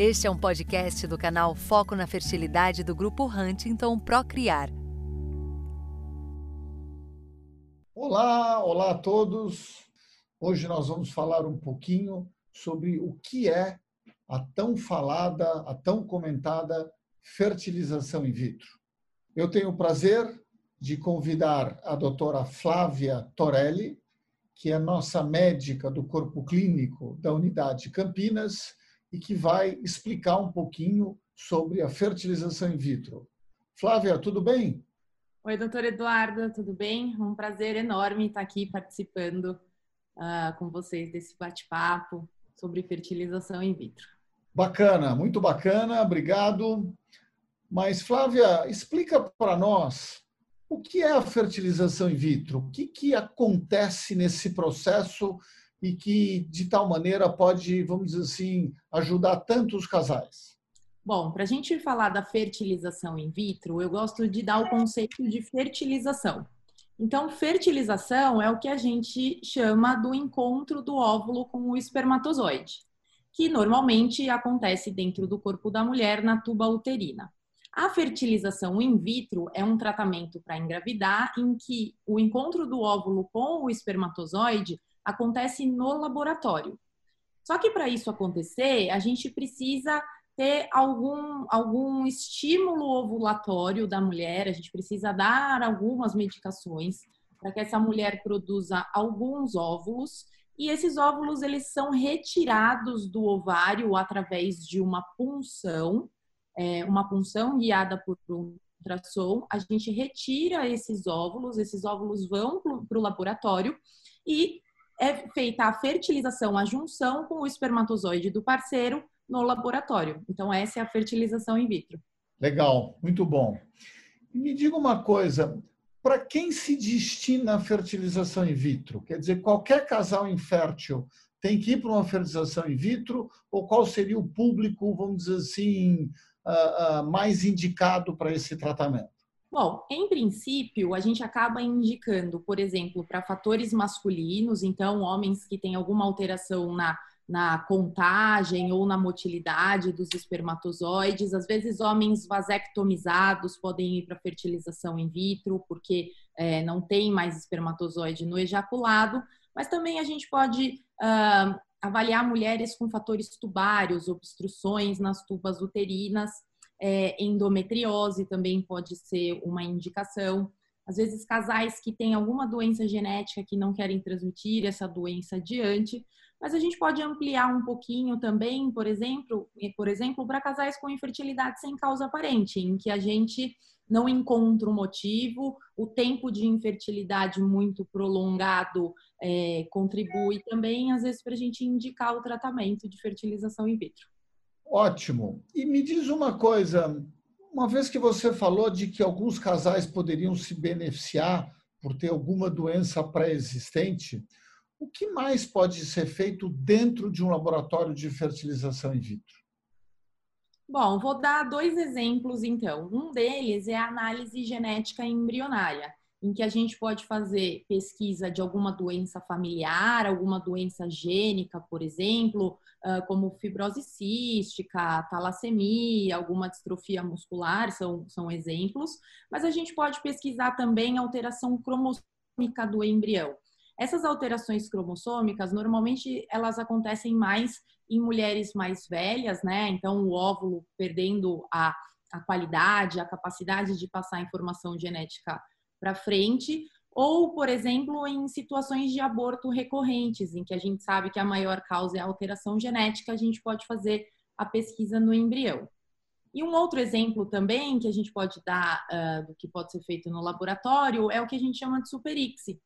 Este é um podcast do canal Foco na Fertilidade do Grupo Huntington Procriar. Olá, olá a todos. Hoje nós vamos falar um pouquinho sobre o que é a tão falada, a tão comentada fertilização in vitro. Eu tenho o prazer de convidar a doutora Flávia Torelli, que é nossa médica do corpo clínico da unidade Campinas e que vai explicar um pouquinho sobre a fertilização in vitro. Flávia, tudo bem? Oi, doutor Eduardo, tudo bem? Um prazer enorme estar aqui participando uh, com vocês desse bate-papo sobre fertilização in vitro. Bacana, muito bacana, obrigado. Mas, Flávia, explica para nós o que é a fertilização in vitro? O que, que acontece nesse processo e que, de tal maneira, pode, vamos dizer assim, ajudar tanto os casais? Bom, para a gente falar da fertilização in vitro, eu gosto de dar o conceito de fertilização. Então, fertilização é o que a gente chama do encontro do óvulo com o espermatozoide, que normalmente acontece dentro do corpo da mulher na tuba uterina. A fertilização in vitro é um tratamento para engravidar em que o encontro do óvulo com o espermatozoide acontece no laboratório. Só que para isso acontecer, a gente precisa ter algum, algum estímulo ovulatório da mulher, a gente precisa dar algumas medicações para que essa mulher produza alguns óvulos e esses óvulos eles são retirados do ovário através de uma punção, é, uma punção guiada por um ultrassom. A gente retira esses óvulos, esses óvulos vão para o laboratório e é feita a fertilização, a junção com o espermatozoide do parceiro no laboratório. Então, essa é a fertilização in vitro. Legal, muito bom. Me diga uma coisa, para quem se destina a fertilização in vitro? Quer dizer, qualquer casal infértil tem que ir para uma fertilização in vitro ou qual seria o público, vamos dizer assim, ah, ah, mais indicado para esse tratamento? Bom, em princípio, a gente acaba indicando, por exemplo, para fatores masculinos, então, homens que têm alguma alteração na, na contagem ou na motilidade dos espermatozoides, às vezes, homens vasectomizados podem ir para fertilização in vitro, porque é, não tem mais espermatozoide no ejaculado, mas também a gente pode uh, avaliar mulheres com fatores tubários, obstruções nas tubas uterinas é, endometriose também pode ser uma indicação. Às vezes, casais que têm alguma doença genética que não querem transmitir essa doença adiante, mas a gente pode ampliar um pouquinho também, por exemplo, por exemplo, para casais com infertilidade sem causa aparente, em que a gente não encontra um motivo, o tempo de infertilidade muito prolongado é, contribui também, às vezes, para a gente indicar o tratamento de fertilização in vitro. Ótimo. E me diz uma coisa, uma vez que você falou de que alguns casais poderiam se beneficiar por ter alguma doença pré-existente, o que mais pode ser feito dentro de um laboratório de fertilização in vitro? Bom, vou dar dois exemplos então. Um deles é a análise genética embrionária em que a gente pode fazer pesquisa de alguma doença familiar, alguma doença gênica, por exemplo, como fibrose cística, talassemia, alguma distrofia muscular, são, são exemplos, mas a gente pode pesquisar também alteração cromossômica do embrião. Essas alterações cromossômicas, normalmente, elas acontecem mais em mulheres mais velhas, né? Então, o óvulo perdendo a, a qualidade, a capacidade de passar informação genética para frente, ou, por exemplo, em situações de aborto recorrentes, em que a gente sabe que a maior causa é a alteração genética, a gente pode fazer a pesquisa no embrião. E um outro exemplo também que a gente pode dar uh, do que pode ser feito no laboratório é o que a gente chama de superíxi,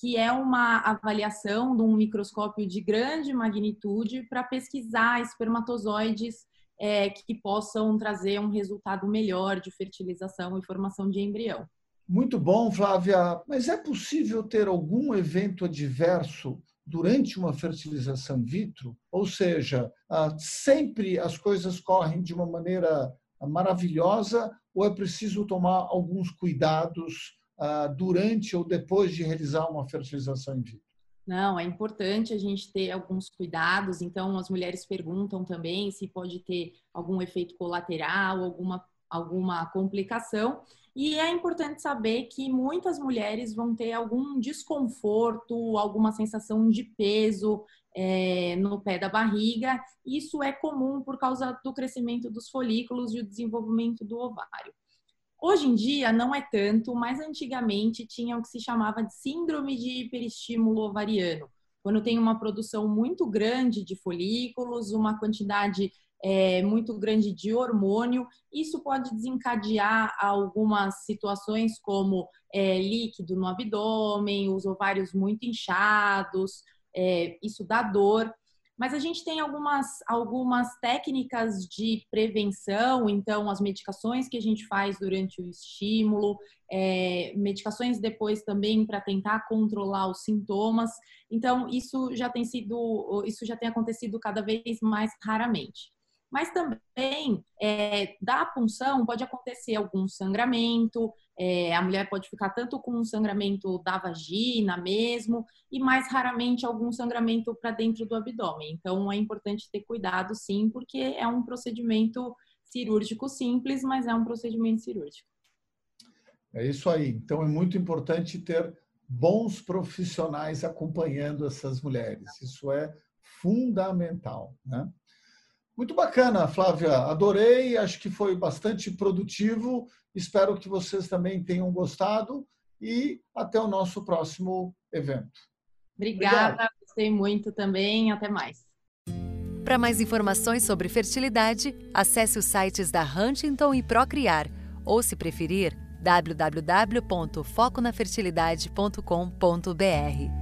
que é uma avaliação de um microscópio de grande magnitude para pesquisar espermatozoides é, que possam trazer um resultado melhor de fertilização e formação de embrião. Muito bom, Flávia. Mas é possível ter algum evento adverso durante uma fertilização in vitro? Ou seja, ah, sempre as coisas correm de uma maneira maravilhosa ou é preciso tomar alguns cuidados ah, durante ou depois de realizar uma fertilização in vitro? Não, é importante a gente ter alguns cuidados. Então, as mulheres perguntam também se pode ter algum efeito colateral, alguma, alguma complicação. E é importante saber que muitas mulheres vão ter algum desconforto, alguma sensação de peso é, no pé da barriga. Isso é comum por causa do crescimento dos folículos e o desenvolvimento do ovário. Hoje em dia não é tanto, mas antigamente tinha o que se chamava de síndrome de hiperestímulo ovariano, quando tem uma produção muito grande de folículos, uma quantidade é, muito grande de hormônio, isso pode desencadear algumas situações como é, líquido no abdômen, os ovários muito inchados, é, isso dá dor. Mas a gente tem algumas, algumas técnicas de prevenção, então as medicações que a gente faz durante o estímulo, é, medicações depois também para tentar controlar os sintomas. Então isso já tem sido, isso já tem acontecido cada vez mais raramente. Mas também é, da punção pode acontecer algum sangramento, é, a mulher pode ficar tanto com um sangramento da vagina mesmo, e mais raramente algum sangramento para dentro do abdômen. Então é importante ter cuidado sim, porque é um procedimento cirúrgico simples, mas é um procedimento cirúrgico. É isso aí. Então é muito importante ter bons profissionais acompanhando essas mulheres. Isso é fundamental, né? Muito bacana, Flávia. Adorei, acho que foi bastante produtivo. Espero que vocês também tenham gostado e até o nosso próximo evento. Obrigada, Obrigado. gostei muito também. Até mais. Para mais informações sobre fertilidade, acesse os sites da Huntington e Procriar, ou, se preferir, www.foconafertilidade.com.br.